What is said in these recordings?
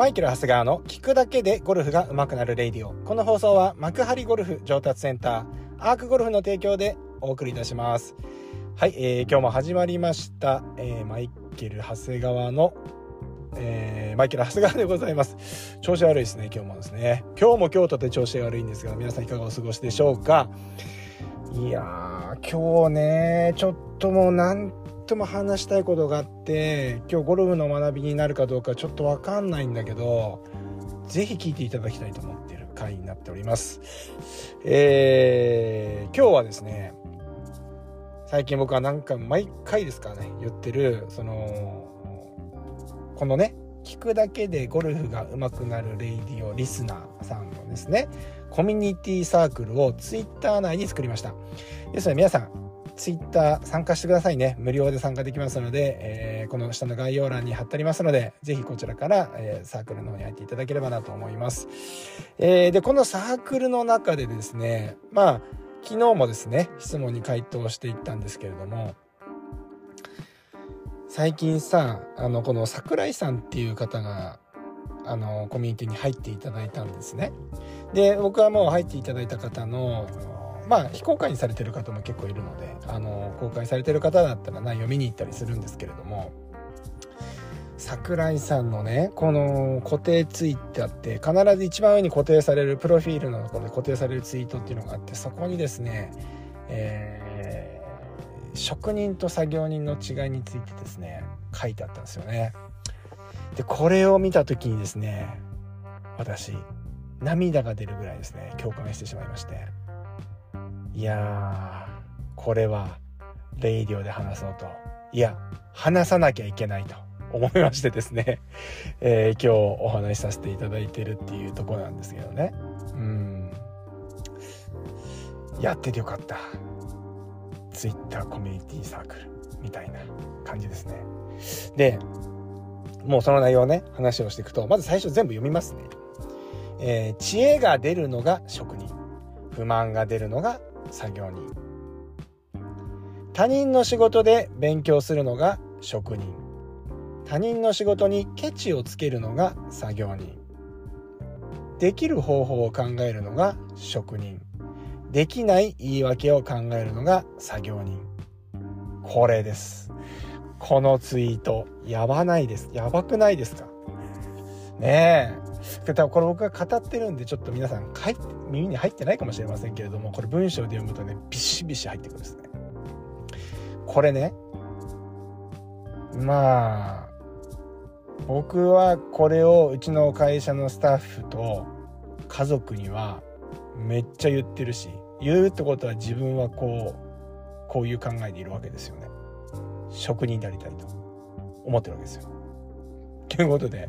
マイケル・ハスガーの聞くだけでゴルフが上手くなるレイディオ。この放送は幕張ゴルフ上達センター、アークゴルフの提供でお送りいたします。はい、えー、今日も始まりました、えー、マイケル・長谷川の、えー、マイケル・長谷川でございます。調子悪いですね、今日もですね。今日も今日とて調子悪いんですが、皆さんいかがお過ごしでしょうか？いやー、今日ね、ちょっともうなんとも話したいことがあって今日ゴルフの学びになるかどうかちょっと分かんないんだけど是非聞いていただきたいと思っている回になっております。えー、今日はですね最近僕はなんか毎回ですかね言ってるそのこのね聞くだけでゴルフが上手くなるレイディオリスナーさんのですねコミュニティサークルをツイッター内に作りました。ですので皆さんツイッター参加してくださいね。無料で参加できますので、えー、この下の概要欄に貼ってありますので、ぜひこちらから、えー、サークルの方に入っていただければなと思います。えー、で、このサークルの中でですね、まあ、昨日もですね、質問に回答していったんですけれども、最近さ、あの、この桜井さんっていう方が、あの、コミュニティに入っていただいたんですね。で、僕はもう入っていただいた方の、まあ非公開にされてる方も結構いるのであの公開されてる方だったら内容見に行ったりするんですけれども桜井さんのねこの固定ツイッターって必ず一番上に固定されるプロフィールのところで固定されるツイートっていうのがあってそこにですね、えー、職人と作業人の違いについてですね書いてあったんですよね。でこれを見た時にですね私涙が出るぐらいですね共感してしまいまして。いやこれはレイディオで話そうと。いや話さなきゃいけないと思いましてですね、えー、今日お話しさせていただいてるっていうとこなんですけどね。うん。やっててよかった。Twitter コミュニティサークルみたいな感じですね。でもうその内容ね話をしていくとまず最初全部読みますね、えー、知恵が出るのが職人。不満が出るのが作業人。他人の仕事で勉強するのが職人。他人の仕事にケチをつけるのが作業人。できる方法を考えるのが職人。できない言い訳を考えるのが作業人。これです。このツイートやばないです。やばくないですか？ねえ。多分これ僕が語ってるんでちょっと皆さん耳に入ってないかもしれませんけれどもこれ文章で読むとねビシビシ入ってくるんですね。これねまあ僕はこれをうちの会社のスタッフと家族にはめっちゃ言ってるし言うってことは自分はこうこういう考えでいるわけですよね。職人でありたいと思ってるわけですよ。ということで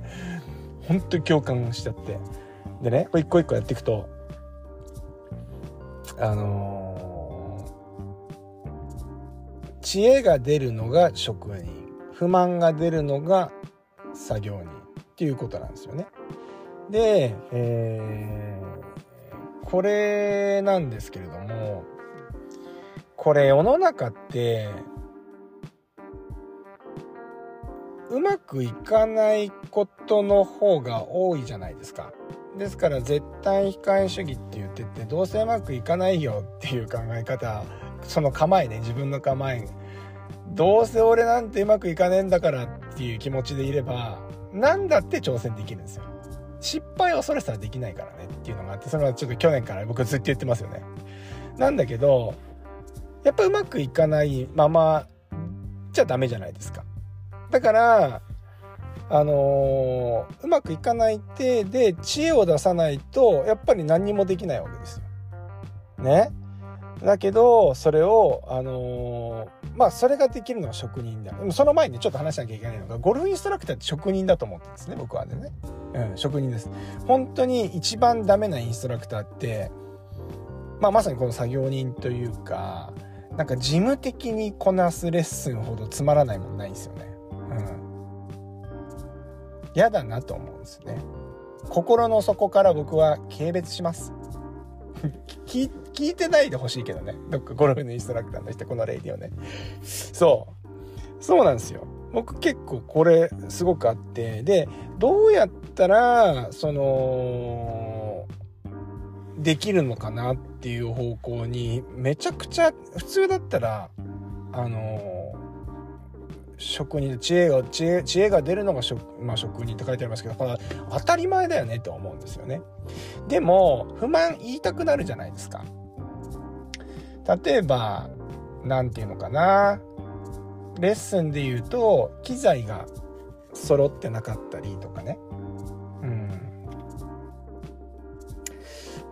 本当に共感しちゃって。でねこれ一個一個やっていくとあのー、知恵が出るのが職人不満が出るのが作業人っていうことなんですよね。で、えー、これなんですけれどもこれ世の中ってうまくいかないことの方が多いじゃないですか。ですから絶対控え主義って言っててどうせうまくいかないよっていう考え方その構えね自分の構え。どうせ俺なんてうまくいかねえんだからっていう気持ちでいれば何だって挑戦できるんですよ。失敗を恐れたらできないからねっていうのがあってそれはちょっと去年から僕ずっと言ってますよね。なんだけどやっぱうまくいかないままじゃダメじゃないですか。だから、あのー、うまくいかない手で知恵を出さないと、やっぱり何にもできないわけですよ。ね。だけど、それを、あのー、まあ、それができるのは職人だ。でもその前にちょっと話しなきゃいけないのが、ゴルフインストラクターって職人だと思ってるんですね、僕はね。うん、職人です。本当に一番ダメなインストラクターって、まあ、まさにこの作業人というか、なんか事務的にこなすレッスンほどつまらないもんないんですよね。嫌だなと思うんですね。心の底から僕は軽蔑します。聞いてないでほしいけどね。どっかゴルフのインストラクターの人このレイディオね。そう。そうなんですよ。僕結構これすごくあって。でどうやったらそのできるのかなっていう方向にめちゃくちゃ普通だったらあの職人知恵が知恵知恵が出るのが職,、まあ、職人って書いてありますけどこれ当たり前だよねと思うんですよね。でも不満言いたくなるじゃないですか。例えば何て言うのかな。レッスンで言うと機材が揃ってなかったりとかね。うん。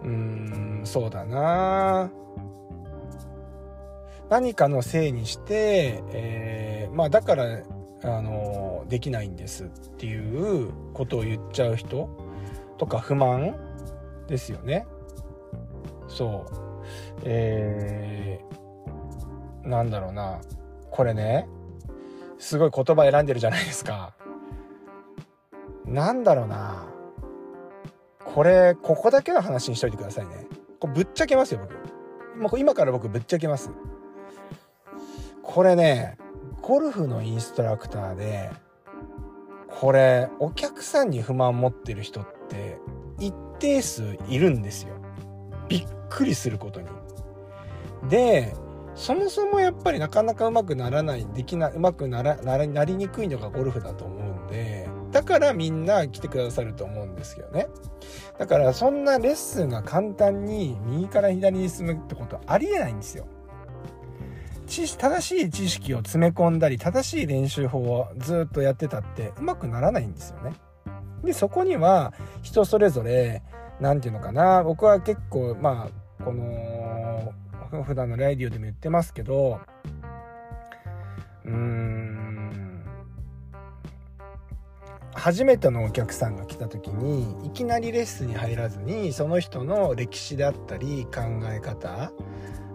うんそうだな。何かのせいにして、えー、まあだからあのできないんですっていうことを言っちゃう人とか不満ですよね。そう。えー、なんだろうな。これねすごい言葉選んでるじゃないですか。なんだろうな。これここだけの話にしといてくださいね。これぶっちゃけますよ僕。今から僕ぶっちゃけます。これねゴルフのインストラクターでこれお客さんに不満持ってる人って一定数いるんですよ。びっくりすることに。でそもそもやっぱりなかなかうまくならないできなうまくならなりにくいのがゴルフだと思うんでだからみんな来てくださると思うんですけどね。だからそんなレッスンが簡単に右から左に進むってことはありえないんですよ。正しい知識を詰め込んだり正しい練習法をずっとやってたってうまくならないんですよね。でそこには人それぞれ何て言うのかな僕は結構まあこの普段のライディオでも言ってますけどうーん初めてのお客さんが来た時にいきなりレッスンに入らずにその人の歴史であったり考え方、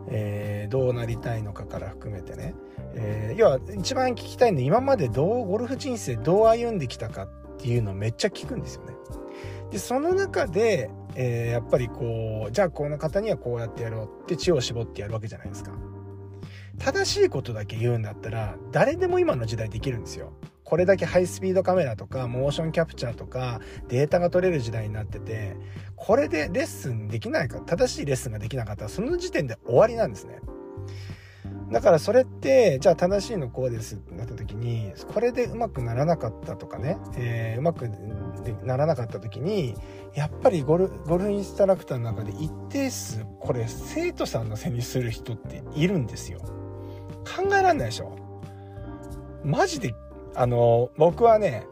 えー、どうなりたいのかから含めてね、えー、要は一番聞きたいので今までどうゴルフ人生どう歩んできたかっていうのをめっちゃ聞くんですよね。でその中で、えー、やっぱりこうじゃあこの方にはこうやってやろうって知恵を絞ってやるわけじゃないですか。正しいことだけ言うんだったら誰でも今の時代できるんですよ。これだけハイスピードカメラとかモーションキャプチャーとかデータが取れる時代になっててこれでレッスンできないか正しいレッスンができなかったらその時点で終わりなんですね。だからそれってじゃあ正しいのこうですってなった時にこれでうまくならなかったとかね、えー、うまくならなかった時にやっぱりゴルゴルフインストラクターの中で一定数これ生徒さんの背にする人っているんですよ。考えらんないでしょ。マジであの僕はね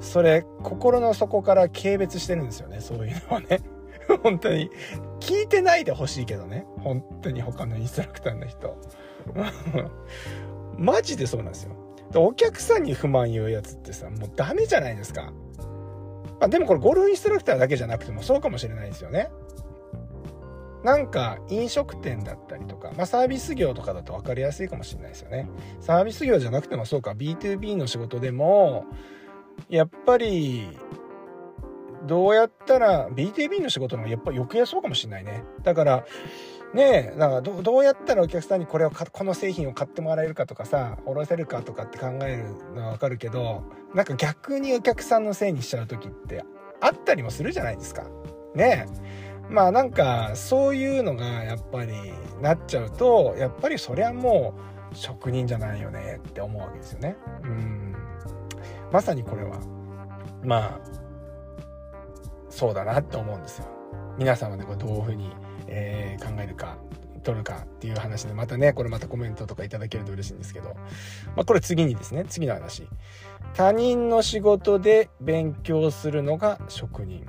それ心の底から軽蔑してるんですよねそういうのはね。本当に。聞いてないでほしいけどね。本当に他のインストラクターの人。マジでそうなんですよ。お客さんに不満言うやつってさもうダメじゃないですか。まあ、でもこれゴルフインストラクターだけじゃなくてもそうかもしれないですよね。なんか飲食店だったりとか、まあ、サービス業とかだと分かりやすいかもしれないですよね。サービス業じゃなくてもそうか B2B の仕事でもやっぱりどうやったら B2B の仕事もやっぱ余計そうかもしれないね。だからねえ、なんかどどうやったらお客さんにこれをこの製品を買ってもらえるかとかさ、おろせるかとかって考えるのはわかるけど、なんか逆にお客さんのせいにしちゃう時ってあったりもするじゃないですか。ねえ。まあなんかそういうのがやっぱりなっちゃうと、やっぱりそりゃもう職人じゃないよねって思うわけですよね。うん。まさにこれは、まあ、そうだなって思うんですよ。皆様でこれどういうふうにえー、考えるか取るかっていう話でまたねこれまたコメントとかいただけると嬉しいんですけど、まあ、これ次にですね次の話他人の仕事で勉強するのが職人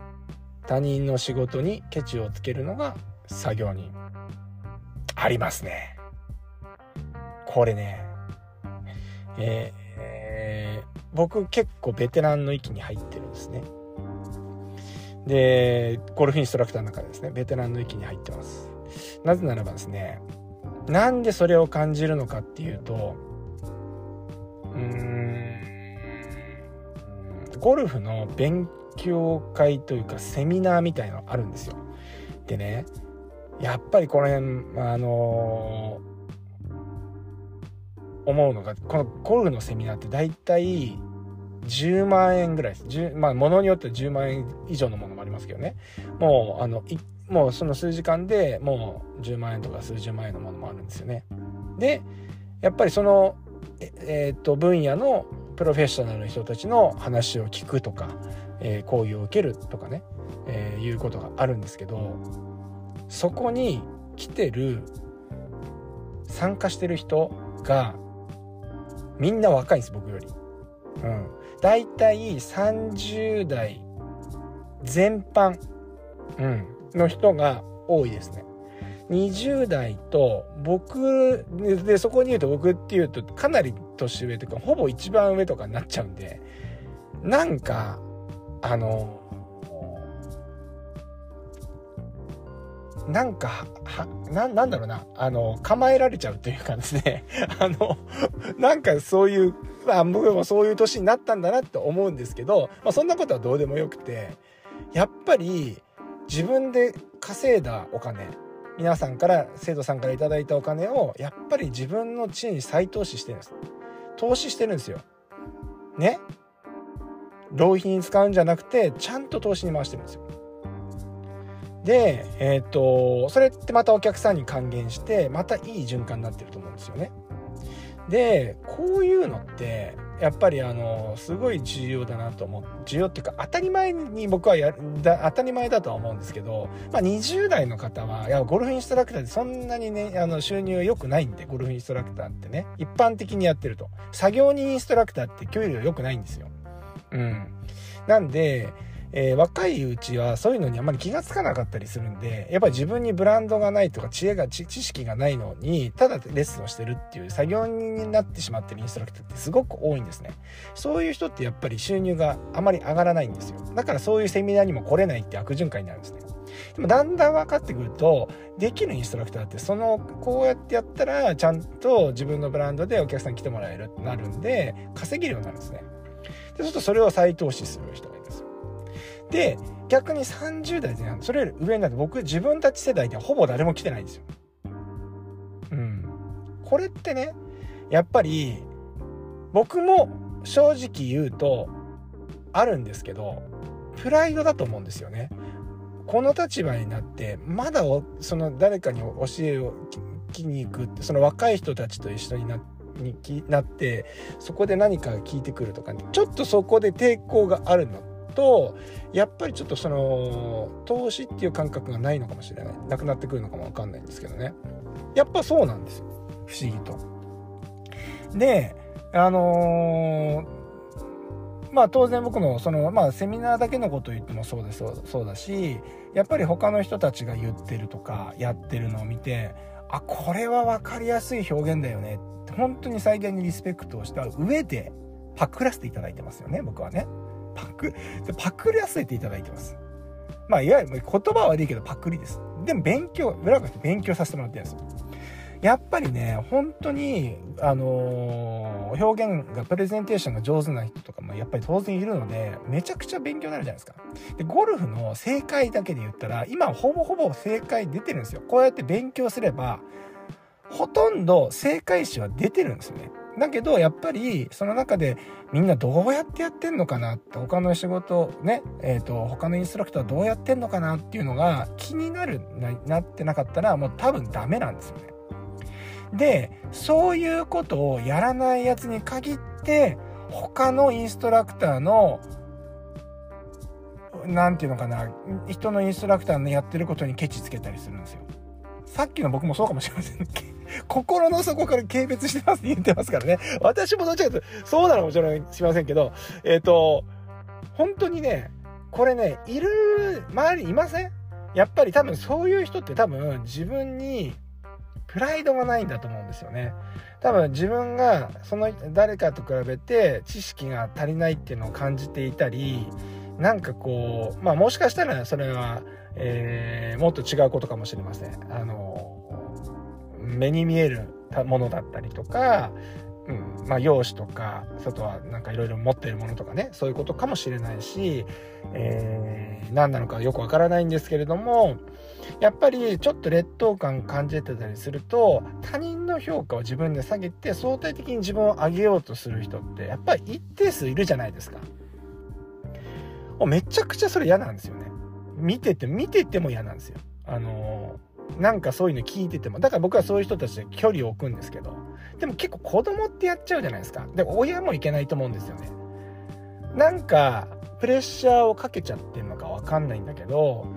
他人の仕事にケチをつけるのが作業人ありますねこれねえーえー、僕結構ベテランの域に入ってるんですねで、ゴルフインストラクターの中でですね、ベテランの域に入ってます。なぜならばですね、なんでそれを感じるのかっていうと、うーん、ゴルフの勉強会というかセミナーみたいのあるんですよ。でね、やっぱりこの辺、あの思うのがこのゴルフのセミナーって大体10万円ぐらいです。まあ、ものによっては10万円以上のものもありますけどね。もう、あの、もうその数時間でもう10万円とか数十万円のものもあるんですよね。で、やっぱりその、ええー、っと、分野のプロフェッショナルの人たちの話を聞くとか、えー、講義を受けるとかね、えー、いうことがあるんですけど、そこに来てる、参加してる人が、みんな若いんです、僕より。うん。だいたい30代全般、うん、の人が多いですね。20代と僕でそこに言うと僕っていうとかなり年上というかほぼ一番上とかになっちゃうんでなんかあのなんかはななんだろうな。あの構えられちゃうというかですね。あのなんかそういうまあ僕もそういう年になったんだなって思うんですけど、まあ、そんなことはどうでもよくてやっぱり自分で稼いだお金皆さんから生徒さんから頂いたお金をやっぱり自分の地に再投資してるんです。投資してるんですよ。ね。浪費に使うんじゃなくてちゃんと投資に回してるんですよ。でえっ、ー、とそれってまたお客さんに還元してまたいい循環になってると思うんですよね。でこういうのってやっぱりあのすごい重要だなと思う。重要っていうか当たり前に僕はやだ当たり前だとは思うんですけど、まあ、20代の方はいやゴルフインストラクターってそんなにねあの収入良くないんでゴルフインストラクターってね。一般的にやってると。作業人インストラクターって給料良くないんですよ。うんなんでえー、若いうちはそういうのにあまり気が付かなかったりするんで、やっぱり自分にブランドがないとか知恵が、知識がないのに、ただレッスンをしてるっていう作業人になってしまってるインストラクターってすごく多いんですね。そういう人ってやっぱり収入があまり上がらないんですよ。だからそういうセミナーにも来れないって悪循環になるんですね。でもだんだん分かってくると、できるインストラクターって、その、こうやってやったら、ちゃんと自分のブランドでお客さん来てもらえるってなるんで、稼げるようになるんですね。で、そうするとそれを再投資する人がいるんです。で、逆に30代前半、それより上になって僕自分たち世代ではほぼ誰も来てないんですよ。うん。これってね、やっぱり僕も正直言うとあるんですけど、プライドだと思うんですよね。この立場になって、まだその誰かに教えを聞きに行くって、その若い人たちと一緒になって、になってそこで何か聞いてくるとか、ね、ちょっとそこで抵抗があるのとやっぱりちょっとその投資っていう感覚がないのかもしれない。なくなってくるのかもわかんないんですけどね。やっぱそうなんですよ。不思議と。であのー、まあ当然僕のそのまあセミナーだけのこと言ってもそうです。そうだしやっぱり他の人たちが言ってるとかやってるのを見てあこれは分かりやすい表現だよね本当に最大にリスペクトをした上でパクらせていただいてますよね僕はね。パク、パクらせていただいてます。まあ、いわゆる言葉は悪いけどパクリです。でも勉強、裏返して勉強させてもらってるんですよ。やっぱりね、本当に、あのー、表現が、プレゼンテーションが上手な人とかもやっぱり当然いるので、めちゃくちゃ勉強になるじゃないですか。で、ゴルフの正解だけで言ったら、今ほぼほぼ正解出てるんですよ。こうやって勉強すれば、ほとんど正解詞は出てるんですよね。だけどやっぱりその中でみんなどうやってやってんのかなって他の仕事ねえっ、ー、と他のインストラクターどうやってんのかなっていうのが気になるなってなかったらもう多分ダメなんですよね。でそういうことをやらないやつに限って他のインストラクターの何て言うのかな人のインストラクターのやってることにケチつけたりするんですよ。さっきの僕もそうかもしれません。心の底から軽蔑してますって言ってますからね。私もどっちかというと、そうなのかもしれしませんけど、えっ、ー、と、本当にね、これね、いる、周りいません？やっぱり多分そういう人って多分自分にプライドがないんだと思うんですよね。多分自分がその誰かと比べて知識が足りないっていうのを感じていたり、なんかこう、まあもしかしたらそれは、えー、もっと違うことかもしれません。あの、目に見えるものだったりとか、うんまあ、容姿とか外はなんかいろいろ持ってるものとかねそういうことかもしれないし、えー、何なのかよくわからないんですけれどもやっぱりちょっと劣等感感じてたりすると他人の評価を自分で下げて相対的に自分を上げようとする人ってやっぱり一定数いるじゃないですか。めちゃくちゃそれ嫌なんですよね。見てて見てても嫌なんですよ。あのなんかそういうの聞いててもだから僕はそういう人たちで距離を置くんですけどでも結構子供ってやっちゃうじゃないですかでも親もいけないと思うんですよねなんかプレッシャーをかけちゃってるのかわかんないんだけど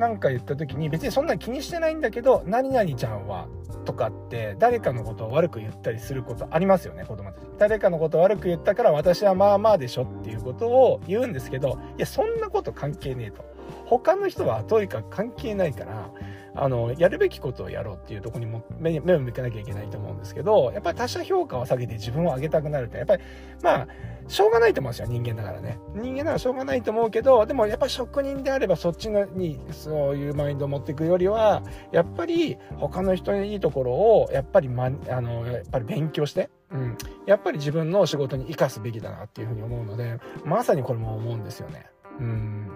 なんか言った時に別にそんな気にしてないんだけど何々ちゃんはとかって誰かのことを悪く言ったりすることありますよね子供たち。誰かのことを悪く言ったから私はまあまあでしょっていうことを言うんですけどいやそんなこと関係ねえと。他の人はとにかく関係ないからあのやるべきことをやろうっていうとこにも目を向けなきゃいけないと思うんですけどやっぱり他者評価を下げて自分を上げたくなるってやっぱりまあしょうがないと思うんですよ人間だからね。人間ならしょうがないと思うけどでもやっぱり職人であればそっちにそういうマインドを持っていくよりはやっぱり他の人のいいところをやっぱり、ま、あのやっぱり勉強してうん、やっぱり自分の仕事に生かすべきだなっていうふうに思うのでまさにこれも思うんですよね。うん。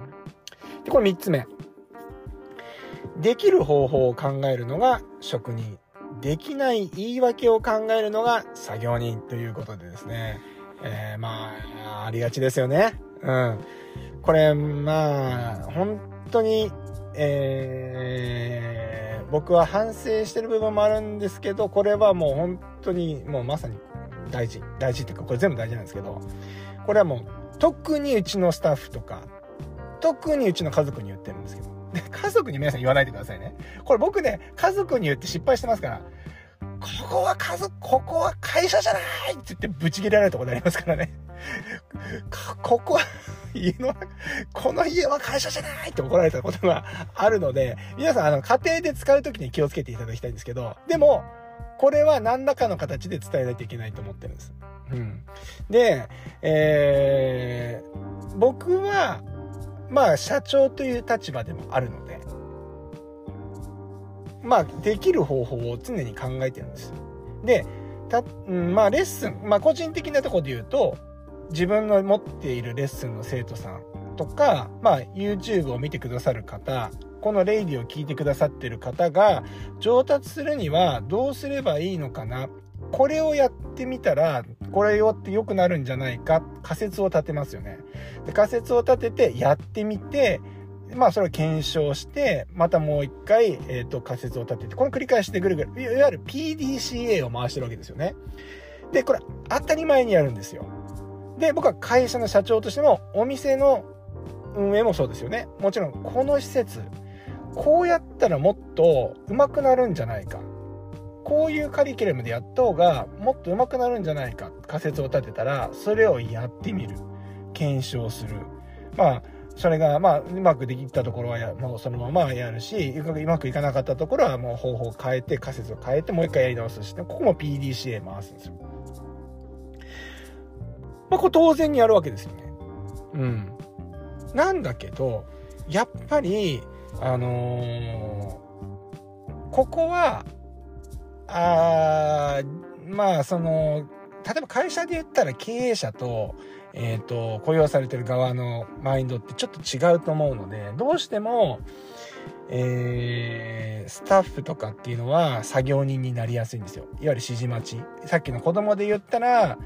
でこれ3つ目。できる方法を考えるのが職人。できない言い訳を考えるのが作業人ということでですね。えー、まあ、ありがちですよね。うん。これ、まあ、本当に、えー、僕は反省してる部分もあるんですけど、これはもう本当に、もうまさに大事。大事っていうか、これ全部大事なんですけど、これはもう、特にうちのスタッフとか、特にうちの家族に言ってるんですけど、家族に皆さん言わないでくださいね。これ僕ね、家族に言って失敗してますから、ここは家族、ここは会社じゃないって言ってブチ切れられたことありますからね。ここは、家の、この家は会社じゃないって怒られたことがあるので、皆さん、あの、家庭で使う時に気をつけていただきたいんですけど、でも、これは何らかの形で伝えないといけないと思ってるんです。うん。で、えー、僕は、まあ社長という立場でもあるのでまあできる方法を常に考えてるんです。でた、うんまあレッスンまあ個人的なとこで言うと自分の持っているレッスンの生徒さんとか、まあ、YouTube を見てくださる方このレイディを聞いてくださってる方が上達するにはどうすればいいのかなこれをやってみたらこれをって良くなるんじゃないか仮説を立てますよね。で仮説を立ててやってみてまあそれを検証してまたもう一回、えーと、仮説を立ててこの繰り返しでぐるぐるいわゆる PDCA を回してるわけですよね。でこれ当たり前にやるんですよ。で僕は会社の社長としてもお店の運営もそうですよね。もちろんこの施設こうやったらもっと上手くなるんじゃないかこういうカリキュラムでやった方がもっと上手くなるんじゃないか仮説を立てたらそれをやってみる検証するまあそれがまあうまくできたところはやもうそのままやるしうまくいかなかったところはもう方法を変えて仮説を変えてもう一回やり直すしここも PDCA 回すんですよ。まあこれ当然にやるわけですよね。うん。なんだけどやっぱりあのー、ここはあまあその例えば会社で言ったら経営者と,、えーと、雇用されてる側のマインドってちょっと違うと思うのでどうしても、えー、スタッフとかっていうのは作業人になりやすいんですよ。いわゆる指示待ち。さっきの子供で言ったら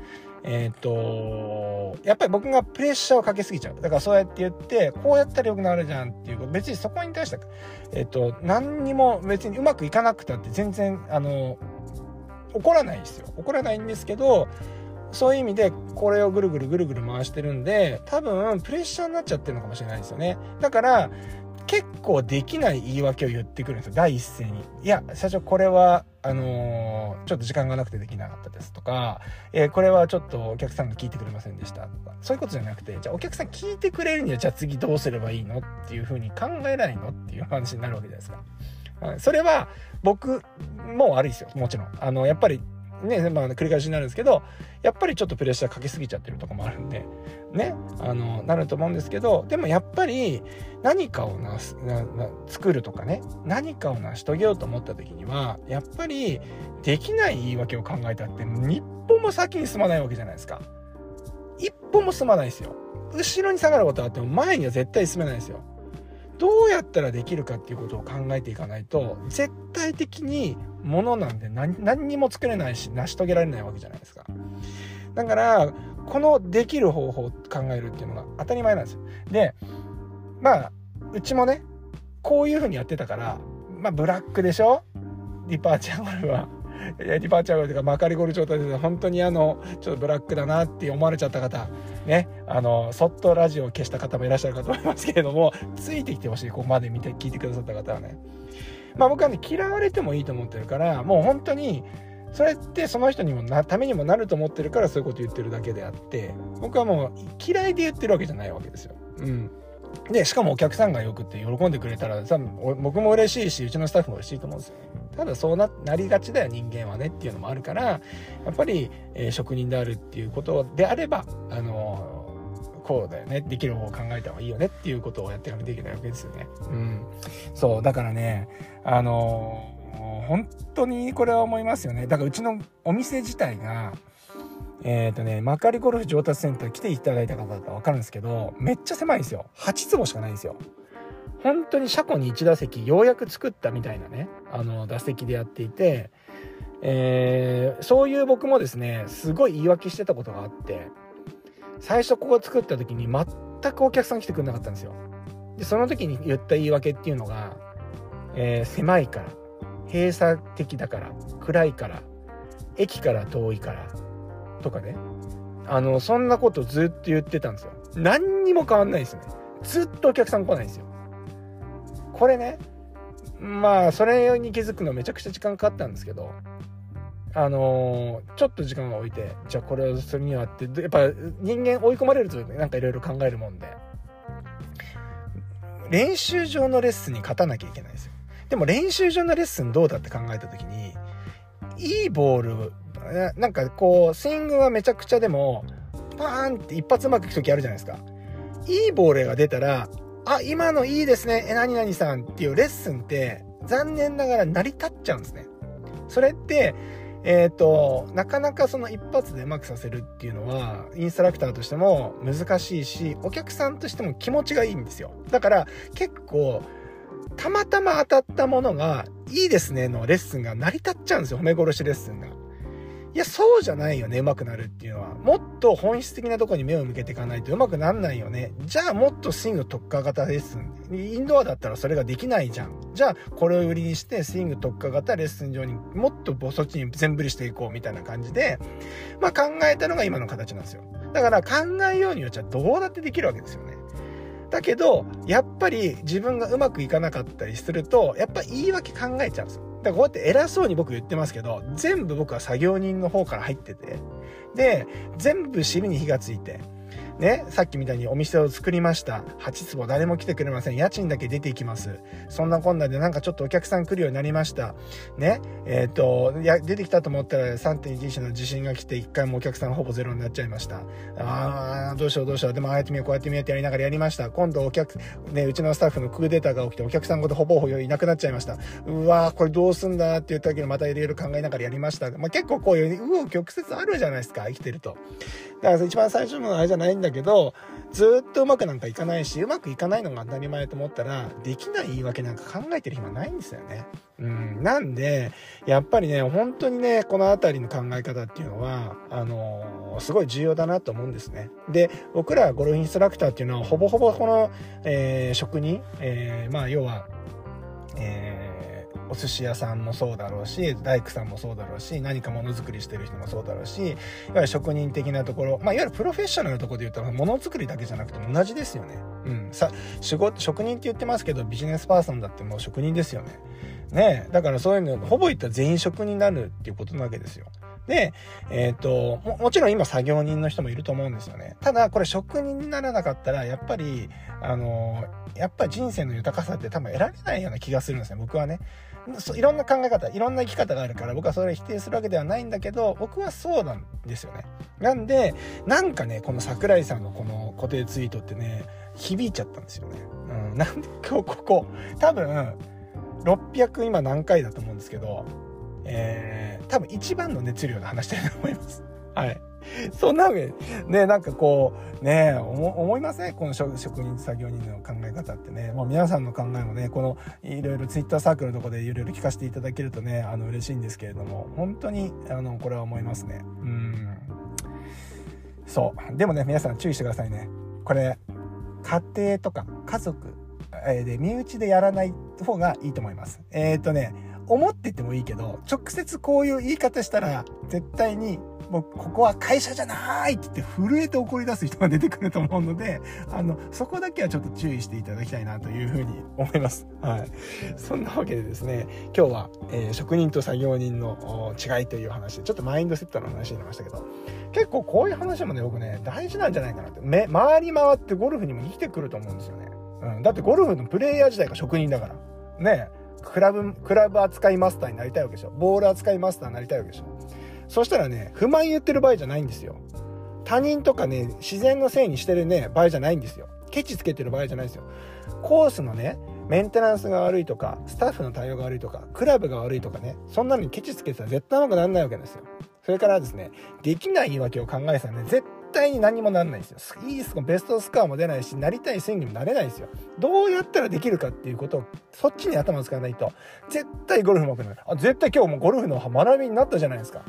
えっ、と、やっぱり僕がプレッシャーをかけすぎちゃう。だからそうやって言って、こうやったら良くなるじゃんっていうこと。別にそこに対して、えっ、と、何にも別にうまくいかなくたって全然、あの、怒らないんですよ。怒らないんですけど、そういう意味でこれをぐるぐるぐるぐる回してるんで、多分プレッシャーになっちゃってるのかもしれないですよね。だから、結構できない言い訳を言ってくるんですよ。第一声に。いや、社長これは、あのー、ちょっと時間がなくてできなかったですとか、えー、これはちょっとお客さんが聞いてくれませんでしたとか、そういうことじゃなくて、じゃあお客さん聞いてくれるには、じゃあ次どうすればいいのっていうふうに考えないのっていう話になるわけじゃないですか。それは僕も悪いですよ。もちろん。あの、やっぱりね、まあ、繰り返しになるんですけど、やっぱりちょっとプレッシャーかけすぎちゃってるとこもあるんで、ね、あの、なると思うんですけど、でもやっぱり何かをなす、な、な、作るとかね、何かを成し遂げようと思った時には、やっぱりできない言い訳を考えたって、日本も先に進まないわけじゃないですか。一歩も進まないですよ。後ろに下がることあっても前には絶対進めないですよ。どうやったらできるかっていうことを考えていかないと絶対的にものなんで何何にも作れないし成し遂げられないわけじゃないですか。だからこのできる方法を考えるっていうのが当たり前なんですよ。でまあうちもねこういうふうにやってたからまあブラックでしょ？ディパーチャーゴルはディパーチャーゴルというかまかりゴル状態で本当にあのちょっとブラックだなって思われちゃった方ねあのそっとラジオを消した方もいらっしゃるかと思いますけれども ついてきてほしいここまで見て聞いてくださった方はね。まあ僕はね嫌われてもいいと思ってるからもう本当にそれってその人にもなためにもなると思ってるからそういうこと言ってるだけであって僕はもう嫌いで言ってるわけじゃないわけですよ。うん。で、しかもお客さんがよくって喜んでくれたら、多分僕も嬉しいし、うちのスタッフも嬉しいと思うんですよ。ね。ただそうなりがちだよ、人間はねっていうのもあるから、やっぱり、えー、職人であるっていうことであれば、あの、こうだよね。できる方を考えた方がいいよねっていうことをやっていかないといけないわけですよね。うん。そう、だからね、あのー、本当にこれは思いますよね。だからうちのお店自体が、えっ、ー、とね、幕張ゴルフ上達センター来ていただいた方だったらわかるんですけど、めっちゃ狭いんですよ。8坪しかないんですよ。本当に車庫に1打席ようやく作ったみたいなね、あの、打席でやっていて、えー、そういう僕もですね、すごい言い訳してたことがあって、最初ここ作った時に全くお客さん来てくれなかったんですよ。で、その時に言った言い訳っていうのが、えー、狭いから、閉鎖的だから、暗いから、駅から遠いから、とかね。あの、そんなことずっと言ってたんですよ。何にも変わんないですね。ずっとお客さん来ないんですよ。これね、まあ、それに気づくのめちゃくちゃ時間かかったんですけど、あのー、ちょっと時間を置いて、じゃあこれをするにはって、やっぱ人間追い込まれるとなんかいろいろ考えるもんで、練習場のレッスンに勝たなきゃいけないですよ。でも練習場のレッスンどうだって考えた時に、いいボールなんかこう、スイングはめちゃくちゃでも、パーンって一発うまくいく時あるじゃないですか。いいボールが出たら、あ、今のいいですね、え、何々さんっていうレッスンって、残念ながら成り立っちゃうんですね。それって、えっ、ー、と、なかなかその一発でうまくさせるっていうのは、インストラクターとしても難しいし、お客さんとしても気持ちがいいんですよ。だから、結構、たまたま当たったものが、いいですねのレッスンが成り立っちゃうんですよ。褒め殺しレッスンが。いや、そうじゃないよね、上手くなるっていうのは。もっと本質的なとこに目を向けていかないと上手くなんないよね。じゃあもっとスイング特化型レッスン。インドアだったらそれができないじゃん。じゃあこれを売りにしてスイング特化型レッスン上にもっとそっちに全振りしていこうみたいな感じで、まあ考えたのが今の形なんですよ。だから考えようによっちゃどうだってできるわけですよね。だけど、やっぱり自分がうまくいかなかったりすると、やっぱ言い訳考えちゃうんですよ。だからこうやって偉そうに僕言ってますけど、全部僕は作業人の方から入ってて、で、全部尻に火がついて、ね、さっきみたいにお店を作りました。8坪誰も来てくれません。家賃だけ出ていきます。そんなこんなでなんかちょっとお客さん来るようになりました。ね、えっ、ー、と、いや、出てきたと思ったら3.11の地震が来て1回もお客さんほぼゼロになっちゃいました。ああ、どうしようどうしよう。でもああやってみよう、こうやってみようってやりながらやりました。今度お客、ね、うちのスタッフのクーデターが起きてお客さんごとほぼほぼいなくなっちゃいました。うわー、これどうすんだって言ったけどまたいろいろ考えながらやりました。まあ、結構こういう、うお曲折あるじゃないですか、生きてると。だから一番最初のあれじゃないんだけど、ずっとうまくなんかいかないし、うまくいかないのが当たり前と思ったら、できない言い訳なんか考えてる暇ないんですよね。うん。なんで、やっぱりね、本当にね、このあたりの考え方っていうのは、あのー、すごい重要だなと思うんですね。で、僕らゴルフインストラクターっていうのは、ほぼほぼこの、えー、職人、えー、まあ、要は、えーお寿司屋さんもそうだろうし大工さんもそうだろうし何かものづくりしてる人もそうだろうしいわゆる職人的なところ、まあ、いわゆるプロフェッショナルのところで言ったらものづくりだけじゃなくて同じですよね。うん、さ仕事職人って言ってますけどビジネスパーソンだってもう職人ですよね。ねだからそういうのほぼ言ったら全員職人になるっていうことなわけですよ。で、えっ、ー、とも、もちろん今作業人の人もいると思うんですよね。ただ、これ職人にならなかったら、やっぱり、あの、やっぱり人生の豊かさって多分得られないような気がするんですね、僕はね。いろんな考え方いろんな生き方があるから僕はそれを否定するわけではないんだけど僕はそうなんですよねなんでなんかねこの桜井さんのこの固定ツイートってね響いちゃったんですよね、うん、なんで今日ここ多分600今何回だと思うんですけどえー、多分一番の熱量で話してると思いますはい。そんなわけでね、なんかこう、ね、思いません？この職人、作業人の考え方ってね。もう皆さんの考えもね、この、いろいろツイッターサークルのとこでいろいろ聞かせていただけるとね、あの、嬉しいんですけれども、本当に、あの、これは思いますね。うん。そう。でもね、皆さん注意してくださいね。これ、家庭とか家族で、身内でやらない方がいいと思います。えっ、ー、とね、思っててもいいけど、直接こういう言い方したら、絶対にもうここは会社じゃないって言って震えて怒り出す人が出てくると思うので、あの、そこだけはちょっと注意していただきたいなというふうに思います。はい。そんなわけでですね、今日は、えー、職人と作業人の違いという話で、ちょっとマインドセットの話になりましたけど、結構こういう話もね、僕ね、大事なんじゃないかなって。め、回り回ってゴルフにも生きてくると思うんですよね。うん。だってゴルフのプレイヤー自体が職人だから。ねクラブ、クラブ扱いマスターになりたいわけでしょ。ボール扱いマスターになりたいわけでしょ。そしたらね、不満言ってる場合じゃないんですよ。他人とかね、自然のせいにしてるね、場合じゃないんですよ。ケチつけてる場合じゃないですよ。コースのね、メンテナンスが悪いとか、スタッフの対応が悪いとか、クラブが悪いとかね、そんなのにケチつけてたら絶対うまくならないわけですよ。それからですね、できない言い訳を考えたらね、絶対に何もなんないんですよ。いいスコベストスコアも出ないし、なりたいスイングもなれないですよ。どうやったらできるかっていうことを、そっちに頭を使わないと、絶対ゴルフ上手くなる。あ、絶対今日もゴルフの学びになったじゃないですか。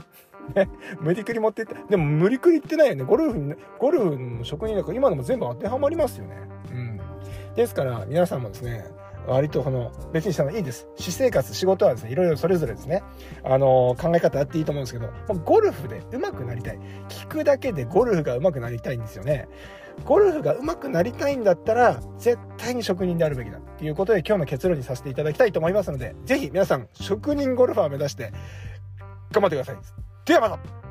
ね、無理くり持っていって、でも無理くり言ってないよね。ゴルフに、ゴルフの職人だから今のも全部当てはまりますよね。うん。ですから、皆さんもですね、割とこの、別にしたのいいです。私生活、仕事はですね、いろいろそれぞれですね、あの、考え方あっていいと思うんですけど、ゴルフで上手くなりたい。聞くだけでゴルフが上手くなりたいんですよね。ゴルフが上手くなりたいんだったら、絶対に職人であるべきだっていうことで今日の結論にさせていただきたいと思いますので、ぜひ皆さん、職人ゴルファーを目指して、頑張ってください。ではまた